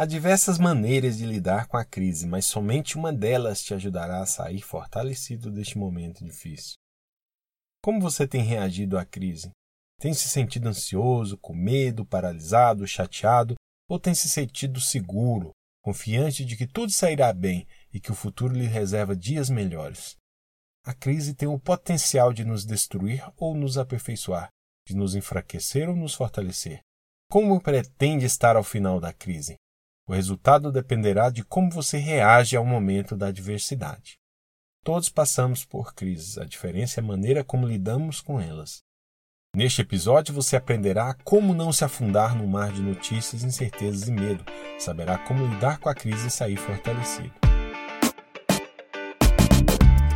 Há diversas maneiras de lidar com a crise, mas somente uma delas te ajudará a sair fortalecido deste momento difícil. Como você tem reagido à crise? Tem se sentido ansioso, com medo, paralisado, chateado, ou tem se sentido seguro, confiante de que tudo sairá bem e que o futuro lhe reserva dias melhores? A crise tem o potencial de nos destruir ou nos aperfeiçoar, de nos enfraquecer ou nos fortalecer. Como pretende estar ao final da crise? O resultado dependerá de como você reage ao momento da adversidade. Todos passamos por crises, a diferença é a maneira como lidamos com elas. Neste episódio você aprenderá como não se afundar no mar de notícias, incertezas e medo. Saberá como lidar com a crise e sair fortalecido.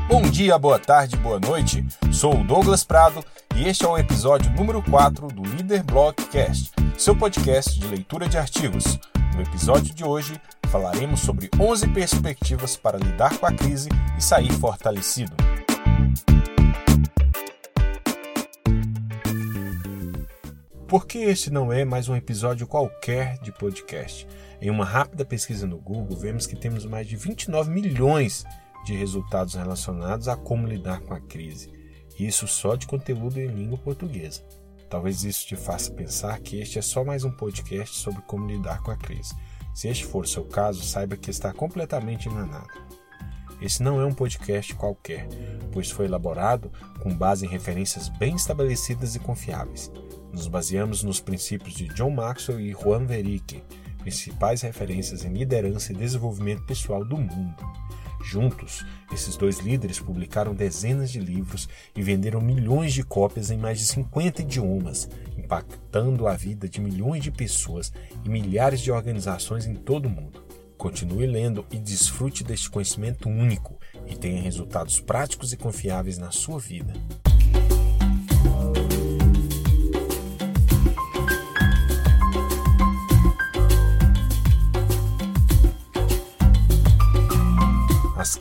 Bom dia, boa tarde, boa noite. Sou o Douglas Prado e este é o episódio número 4 do Líder Blogcast, seu podcast de leitura de artigos. No episódio de hoje, falaremos sobre 11 perspectivas para lidar com a crise e sair fortalecido. Porque este não é mais um episódio qualquer de podcast. Em uma rápida pesquisa no Google, vemos que temos mais de 29 milhões de resultados relacionados a como lidar com a crise. Isso só de conteúdo em língua portuguesa. Talvez isso te faça pensar que este é só mais um podcast sobre como lidar com a crise. Se este for o seu caso, saiba que está completamente enganado. Esse não é um podcast qualquer, pois foi elaborado com base em referências bem estabelecidas e confiáveis. Nos baseamos nos princípios de John Maxwell e Juan Verique, principais referências em liderança e desenvolvimento pessoal do mundo. Juntos, esses dois líderes publicaram dezenas de livros e venderam milhões de cópias em mais de 50 idiomas, impactando a vida de milhões de pessoas e milhares de organizações em todo o mundo. Continue lendo e desfrute deste conhecimento único e tenha resultados práticos e confiáveis na sua vida.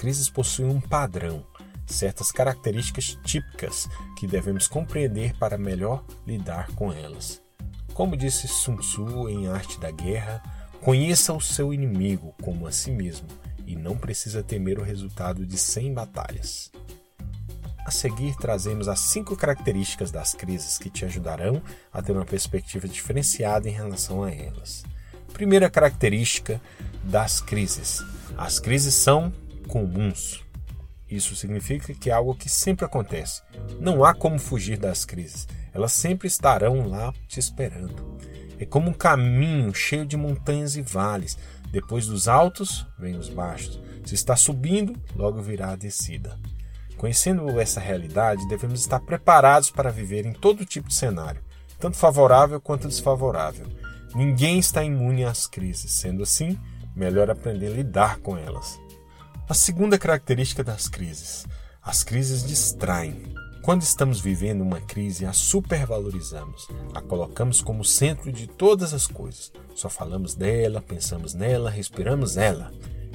Crises possuem um padrão, certas características típicas que devemos compreender para melhor lidar com elas. Como disse Sun Tzu em Arte da Guerra, conheça o seu inimigo como a si mesmo e não precisa temer o resultado de 100 batalhas. A seguir, trazemos as cinco características das crises que te ajudarão a ter uma perspectiva diferenciada em relação a elas. Primeira característica das crises: as crises são comuns. Isso significa que é algo que sempre acontece. Não há como fugir das crises. Elas sempre estarão lá te esperando. É como um caminho cheio de montanhas e vales. Depois dos altos, vem os baixos. Se está subindo, logo virá a descida. Conhecendo essa realidade, devemos estar preparados para viver em todo tipo de cenário, tanto favorável quanto desfavorável. Ninguém está imune às crises, sendo assim, melhor aprender a lidar com elas. A segunda característica das crises: as crises distraem. Quando estamos vivendo uma crise, a supervalorizamos, a colocamos como centro de todas as coisas. Só falamos dela, pensamos nela, respiramos ela.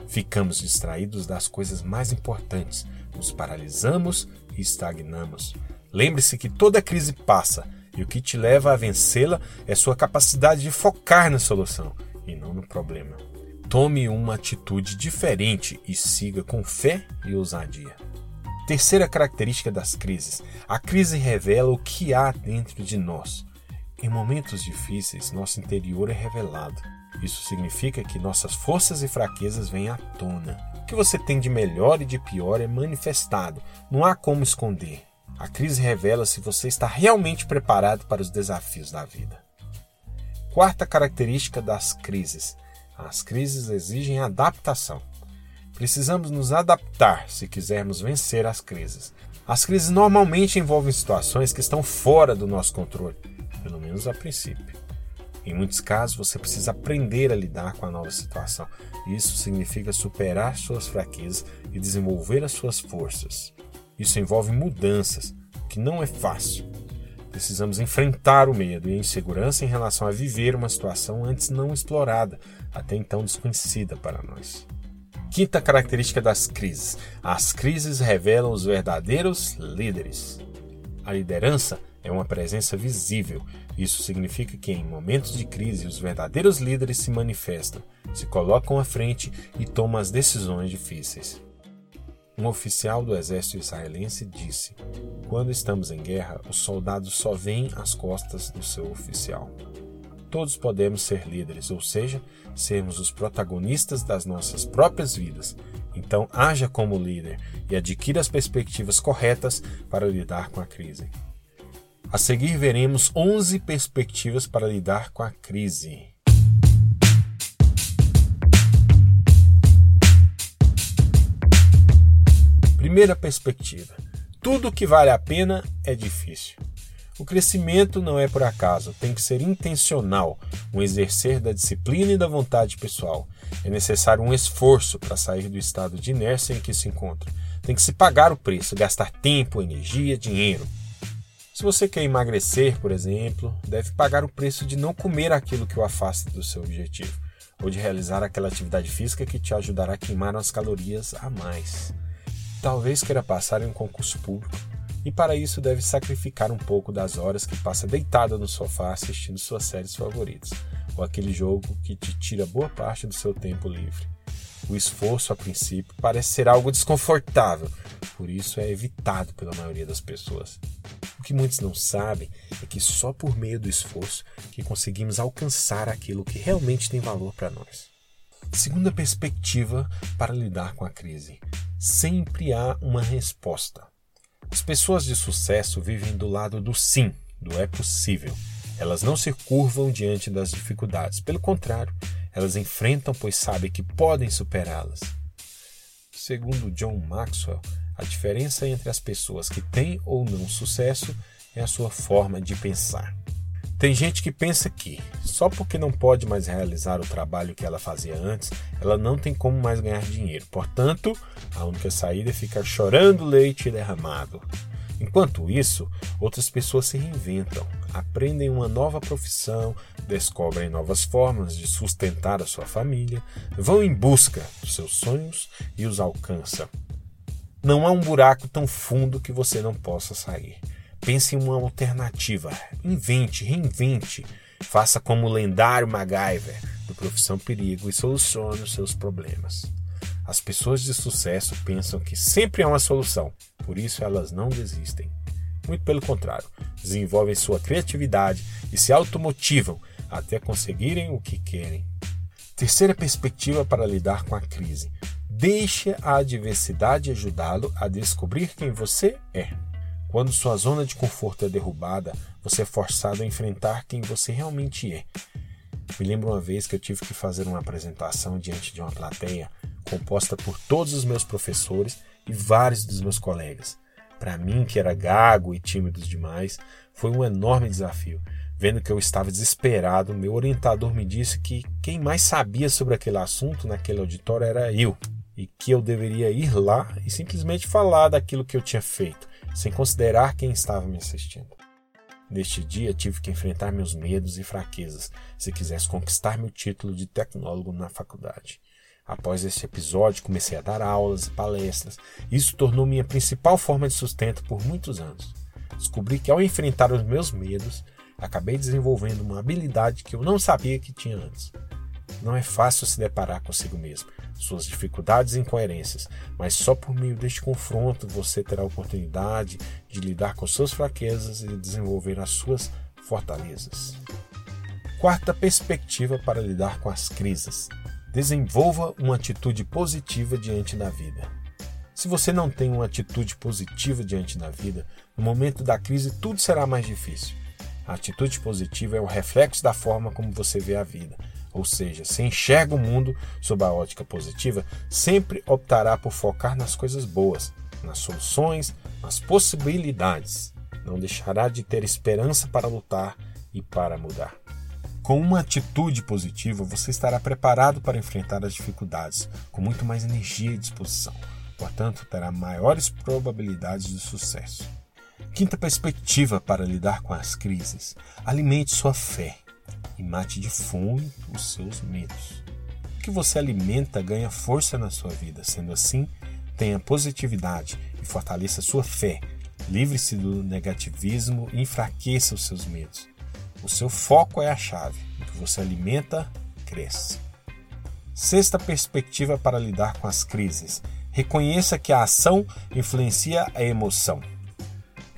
Ficamos distraídos das coisas mais importantes, nos paralisamos e estagnamos. Lembre-se que toda crise passa e o que te leva a vencê-la é sua capacidade de focar na solução e não no problema. Tome uma atitude diferente e siga com fé e ousadia. Terceira característica das crises: a crise revela o que há dentro de nós. Em momentos difíceis, nosso interior é revelado. Isso significa que nossas forças e fraquezas vêm à tona. O que você tem de melhor e de pior é manifestado. Não há como esconder. A crise revela se você está realmente preparado para os desafios da vida. Quarta característica das crises: as crises exigem adaptação. Precisamos nos adaptar se quisermos vencer as crises. As crises normalmente envolvem situações que estão fora do nosso controle, pelo menos a princípio. Em muitos casos, você precisa aprender a lidar com a nova situação. Isso significa superar suas fraquezas e desenvolver as suas forças. Isso envolve mudanças, que não é fácil. Precisamos enfrentar o medo e a insegurança em relação a viver uma situação antes não explorada, até então desconhecida para nós. Quinta característica das crises: as crises revelam os verdadeiros líderes. A liderança é uma presença visível, Isso significa que em momentos de crise os verdadeiros líderes se manifestam, se colocam à frente e tomam as decisões difíceis. Um oficial do exército israelense disse: Quando estamos em guerra, os soldados só veem as costas do seu oficial. Todos podemos ser líderes, ou seja, sermos os protagonistas das nossas próprias vidas. Então, haja como líder e adquira as perspectivas corretas para lidar com a crise. A seguir, veremos 11 perspectivas para lidar com a crise. Primeira perspectiva: tudo que vale a pena é difícil. O crescimento não é por acaso, tem que ser intencional, um exercer da disciplina e da vontade pessoal. É necessário um esforço para sair do estado de inércia em que se encontra. Tem que se pagar o preço, gastar tempo, energia, dinheiro. Se você quer emagrecer, por exemplo, deve pagar o preço de não comer aquilo que o afasta do seu objetivo, ou de realizar aquela atividade física que te ajudará a queimar as calorias a mais. Talvez queira passar em um concurso público e para isso deve sacrificar um pouco das horas que passa deitada no sofá assistindo suas séries favoritas, ou aquele jogo que te tira boa parte do seu tempo livre. O esforço, a princípio, parece ser algo desconfortável, por isso é evitado pela maioria das pessoas. O que muitos não sabem é que só por meio do esforço que conseguimos alcançar aquilo que realmente tem valor para nós. Segunda perspectiva para lidar com a crise: sempre há uma resposta. As pessoas de sucesso vivem do lado do sim, do é possível. Elas não se curvam diante das dificuldades. Pelo contrário, elas enfrentam, pois sabem que podem superá-las. Segundo John Maxwell, a diferença entre as pessoas que têm ou não sucesso é a sua forma de pensar. Tem gente que pensa que, só porque não pode mais realizar o trabalho que ela fazia antes, ela não tem como mais ganhar dinheiro. Portanto, a única saída é ficar chorando leite derramado. Enquanto isso, outras pessoas se reinventam, aprendem uma nova profissão, descobrem novas formas de sustentar a sua família, vão em busca dos seus sonhos e os alcançam. Não há um buraco tão fundo que você não possa sair. Pense em uma alternativa. Invente, reinvente. Faça como o lendário MacGyver do Profissão Perigo e solucione os seus problemas. As pessoas de sucesso pensam que sempre há uma solução, por isso elas não desistem. Muito pelo contrário, desenvolvem sua criatividade e se automotivam até conseguirem o que querem. Terceira perspectiva para lidar com a crise: deixe a adversidade ajudá-lo a descobrir quem você é. Quando sua zona de conforto é derrubada, você é forçado a enfrentar quem você realmente é. Me lembro uma vez que eu tive que fazer uma apresentação diante de uma plateia composta por todos os meus professores e vários dos meus colegas. Para mim, que era gago e tímido demais, foi um enorme desafio. Vendo que eu estava desesperado, meu orientador me disse que quem mais sabia sobre aquele assunto naquele auditório era eu, e que eu deveria ir lá e simplesmente falar daquilo que eu tinha feito sem considerar quem estava me assistindo. Neste dia tive que enfrentar meus medos e fraquezas se quisesse conquistar meu título de tecnólogo na faculdade. Após este episódio, comecei a dar aulas e palestras. Isso tornou minha principal forma de sustento por muitos anos. Descobri que ao enfrentar os meus medos, acabei desenvolvendo uma habilidade que eu não sabia que tinha antes. Não é fácil se deparar consigo mesmo, suas dificuldades e incoerências, mas só por meio deste confronto você terá a oportunidade de lidar com suas fraquezas e desenvolver as suas fortalezas. Quarta perspectiva para lidar com as crises: desenvolva uma atitude positiva diante da vida. Se você não tem uma atitude positiva diante da vida, no momento da crise tudo será mais difícil. A atitude positiva é o reflexo da forma como você vê a vida ou seja, se enxerga o mundo sob a ótica positiva, sempre optará por focar nas coisas boas, nas soluções, nas possibilidades. Não deixará de ter esperança para lutar e para mudar. Com uma atitude positiva, você estará preparado para enfrentar as dificuldades com muito mais energia e disposição. Portanto, terá maiores probabilidades de sucesso. Quinta perspectiva para lidar com as crises: alimente sua fé e mate de fome os seus medos. O que você alimenta ganha força na sua vida. Sendo assim, tenha positividade e fortaleça sua fé. Livre-se do negativismo e enfraqueça os seus medos. O seu foco é a chave. O que você alimenta, cresce. Sexta perspectiva para lidar com as crises. Reconheça que a ação influencia a emoção.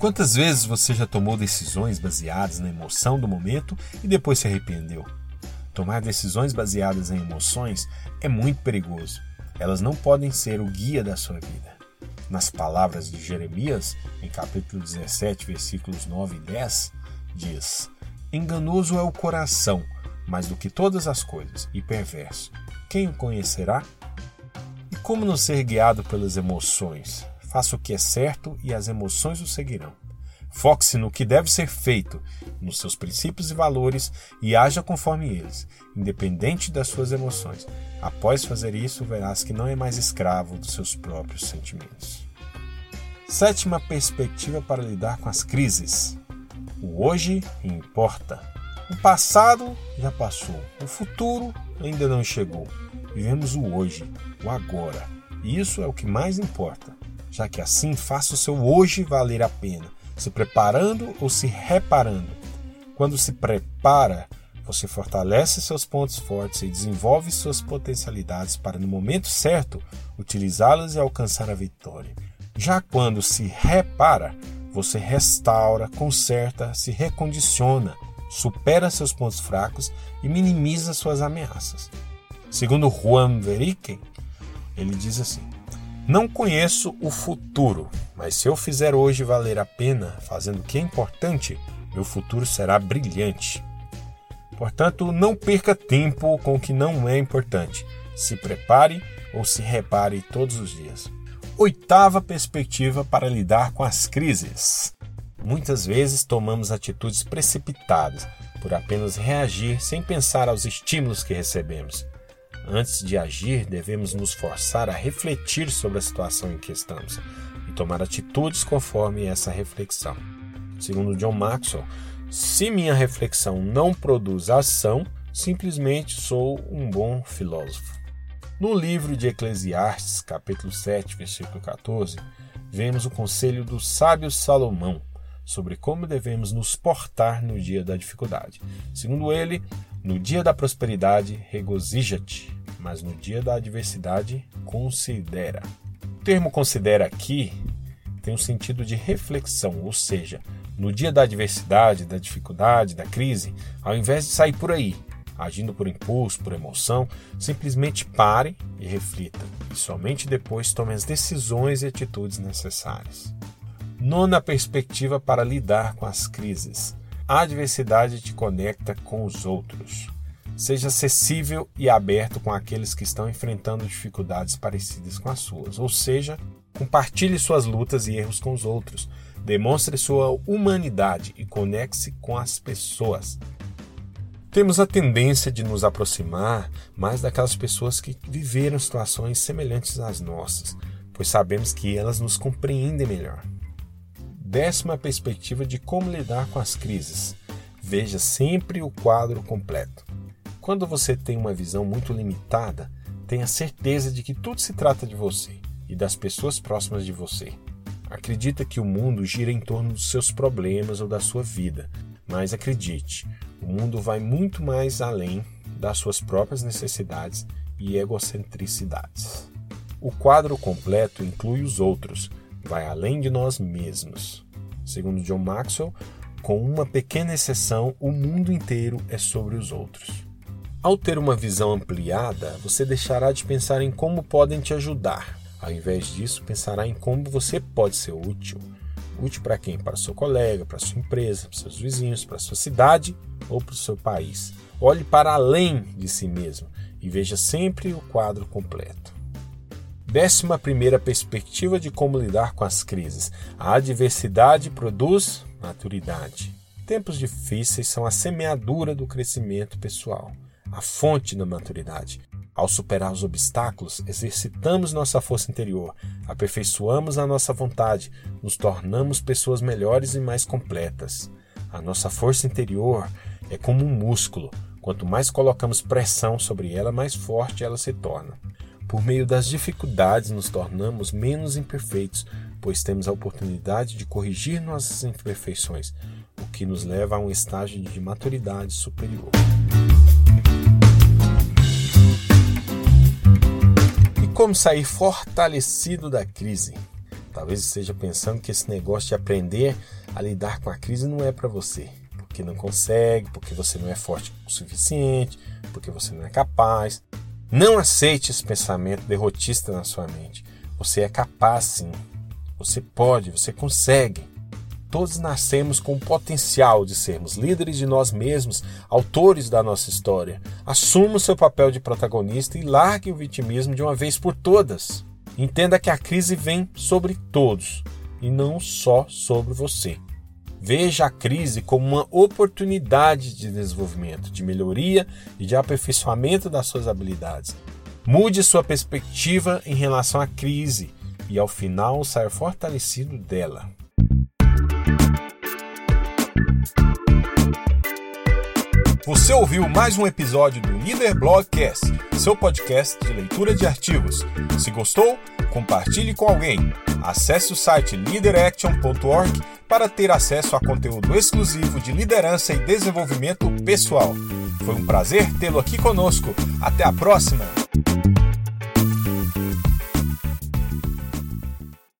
Quantas vezes você já tomou decisões baseadas na emoção do momento e depois se arrependeu? Tomar decisões baseadas em emoções é muito perigoso. Elas não podem ser o guia da sua vida. Nas palavras de Jeremias, em capítulo 17, versículos 9 e 10, diz: Enganoso é o coração, mais do que todas as coisas, e perverso. Quem o conhecerá? E como não ser guiado pelas emoções? Faça o que é certo e as emoções o seguirão. Foque-se no que deve ser feito, nos seus princípios e valores e haja conforme eles, independente das suas emoções. Após fazer isso, verás que não é mais escravo dos seus próprios sentimentos. Sétima perspectiva para lidar com as crises. O hoje importa. O passado já passou, o futuro ainda não chegou. Vivemos o hoje, o agora. E isso é o que mais importa já que assim faça o seu hoje valer a pena, se preparando ou se reparando. Quando se prepara, você fortalece seus pontos fortes e desenvolve suas potencialidades para, no momento certo, utilizá-las e alcançar a vitória. Já quando se repara, você restaura, conserta, se recondiciona, supera seus pontos fracos e minimiza suas ameaças. Segundo Juan Veriken, ele diz assim: não conheço o futuro, mas se eu fizer hoje valer a pena, fazendo o que é importante, meu futuro será brilhante. Portanto, não perca tempo com o que não é importante. Se prepare ou se repare todos os dias. Oitava perspectiva para lidar com as crises. Muitas vezes tomamos atitudes precipitadas por apenas reagir sem pensar aos estímulos que recebemos. Antes de agir, devemos nos forçar a refletir sobre a situação em que estamos e tomar atitudes conforme essa reflexão. Segundo John Maxwell, se minha reflexão não produz ação, simplesmente sou um bom filósofo. No livro de Eclesiastes, capítulo 7, versículo 14, vemos o conselho do sábio Salomão sobre como devemos nos portar no dia da dificuldade. Segundo ele, no dia da prosperidade, regozija-te, mas no dia da adversidade, considera. O termo considera aqui tem um sentido de reflexão, ou seja, no dia da adversidade, da dificuldade, da crise, ao invés de sair por aí, agindo por impulso, por emoção, simplesmente pare e reflita, e somente depois tome as decisões e atitudes necessárias. Nona perspectiva para lidar com as crises. A adversidade te conecta com os outros. Seja acessível e aberto com aqueles que estão enfrentando dificuldades parecidas com as suas, ou seja, compartilhe suas lutas e erros com os outros. Demonstre sua humanidade e conecte-se com as pessoas. Temos a tendência de nos aproximar mais daquelas pessoas que viveram situações semelhantes às nossas, pois sabemos que elas nos compreendem melhor. Décima perspectiva de como lidar com as crises. Veja sempre o quadro completo. Quando você tem uma visão muito limitada, tenha certeza de que tudo se trata de você e das pessoas próximas de você. Acredita que o mundo gira em torno dos seus problemas ou da sua vida, mas acredite, o mundo vai muito mais além das suas próprias necessidades e egocentricidades. O quadro completo inclui os outros, vai além de nós mesmos. Segundo John Maxwell, com uma pequena exceção, o mundo inteiro é sobre os outros. Ao ter uma visão ampliada, você deixará de pensar em como podem te ajudar. Ao invés disso, pensará em como você pode ser útil. Útil para quem? Para seu colega, para sua empresa, para seus vizinhos, para sua cidade ou para o seu país. Olhe para além de si mesmo e veja sempre o quadro completo. Décima primeira perspectiva de como lidar com as crises. A adversidade produz maturidade. Tempos difíceis são a semeadura do crescimento pessoal, a fonte da maturidade. Ao superar os obstáculos, exercitamos nossa força interior, aperfeiçoamos a nossa vontade, nos tornamos pessoas melhores e mais completas. A nossa força interior é como um músculo. Quanto mais colocamos pressão sobre ela, mais forte ela se torna. Por meio das dificuldades, nos tornamos menos imperfeitos, pois temos a oportunidade de corrigir nossas imperfeições, o que nos leva a um estágio de maturidade superior. E como sair fortalecido da crise? Talvez esteja pensando que esse negócio de aprender a lidar com a crise não é para você, porque não consegue, porque você não é forte o suficiente, porque você não é capaz. Não aceite esse pensamento derrotista na sua mente. Você é capaz sim. Você pode, você consegue. Todos nascemos com o potencial de sermos líderes de nós mesmos, autores da nossa história. Assuma o seu papel de protagonista e largue o vitimismo de uma vez por todas. Entenda que a crise vem sobre todos e não só sobre você. Veja a crise como uma oportunidade de desenvolvimento, de melhoria e de aperfeiçoamento das suas habilidades. Mude sua perspectiva em relação à crise e, ao final, saia fortalecido dela. Você ouviu mais um episódio do Líder Blogcast, seu podcast de leitura de artigos. Se gostou, compartilhe com alguém. Acesse o site leaderaction.org para ter acesso a conteúdo exclusivo de liderança e desenvolvimento pessoal. Foi um prazer tê-lo aqui conosco. Até a próxima!